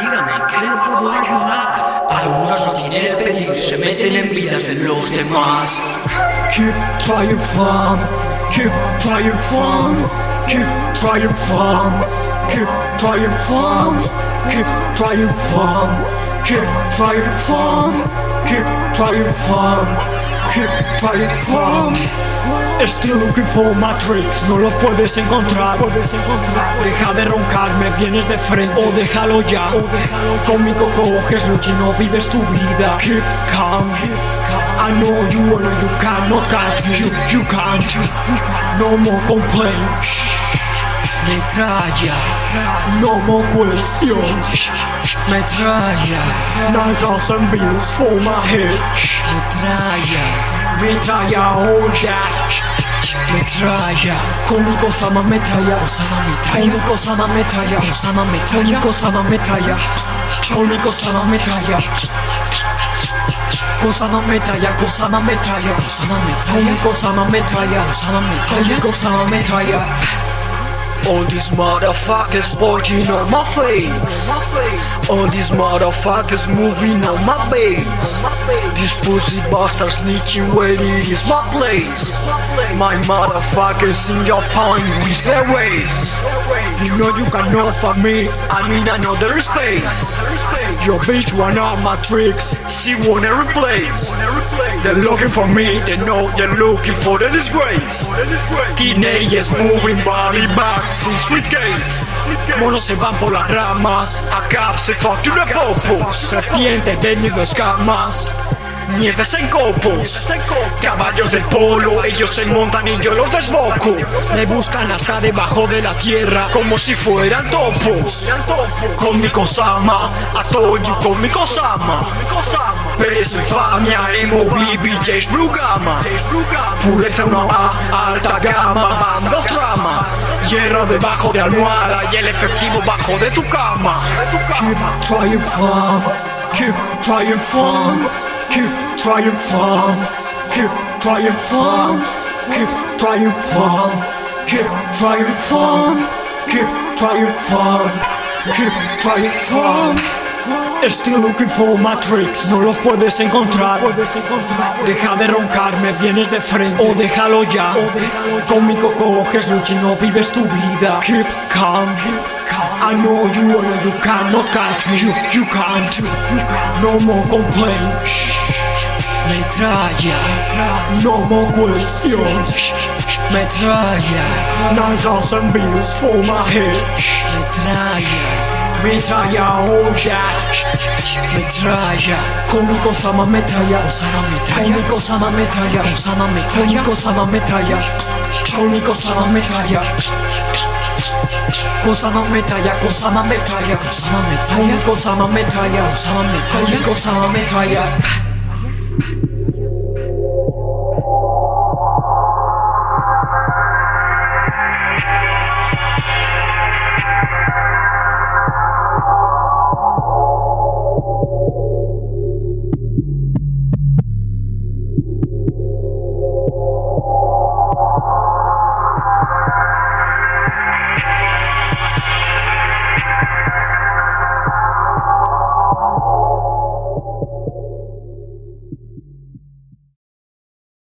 dígame, ¿en qué le puedo ayudar? Algunos no tienen el peligro y se meten en vidas de los demás. Keep trying fun, keep trying fun, keep trying fun, keep trying fun, keep trying fun, keep trying fun, keep trying fun, keep trying fun. Still looking for Matrix, no lo puedes encontrar. Deja de roncarme, vienes de frente o déjalo ya. Conmigo coges lucha y no vives tu vida. Keep calm. I know you wanna, you cannot catch me. You, you can't. No more complaints. Metralla, no more questions. Metralla, 9,000 bills for my head. Metralla, metralla, oh yeah. Metralla, conmigo sama metralla, conmigo sama metralla, conmigo sama metralla, conmigo sama metralla. Kosama metralla, Kosama metralla, Kosama metralla, Kosama metralla, Kosama metralla, Kosama metralla. All these motherfuckers working on my face. All these motherfuckers moving on my base. These pussy bastards snitching where it is my place. My motherfuckers in your point with their ways. You know you cannot fuck me, I'm in another space. Your bitch wanna my tricks, she wanna replace. They're looking for me, they know they're looking for the disgrace. Teenagers moving body bags in suitcase. Monos se van por las ramas, a cap se fuck to the popos. Serpiente teniendo escamas. Nieves en copos, caballos del polo, ellos se montan y yo los desboco. Me buscan hasta debajo de la tierra como si fueran topos. Con mi cosama, a con mi cosama. Peso, infamia, emo, BB, Jace, Brugama. Pureza una A, alta gama, bando trama. Hierro debajo de almohada y el efectivo bajo de tu cama. Keep trying fun, keep trying fun. Keep trying fun, keep trying fun, keep trying fun, keep trying fun, keep trying fun, keep trying fun. Still looking for Matrix, no los puedes encontrar. Deja de roncarme, vienes de frente o déjalo ya. Conmigo coges lucha y no vives tu vida. Keep calm. I know you wanna, you cannot catch me. You, you can't. No more complaints. Metralla, no more questions. Metralla, 9,000 bills for my head. Metralla, metralla, oh yeah. Metralla, conmigo sama metralla, Osama metralla, conmigo sama metralla, Osama metralla, Osama metralla, conmigo sama metralla. Kosama metralla, Kosama metralla, Kosama metralla, Kosama metralla, Kosama metralla, Kosama metralla.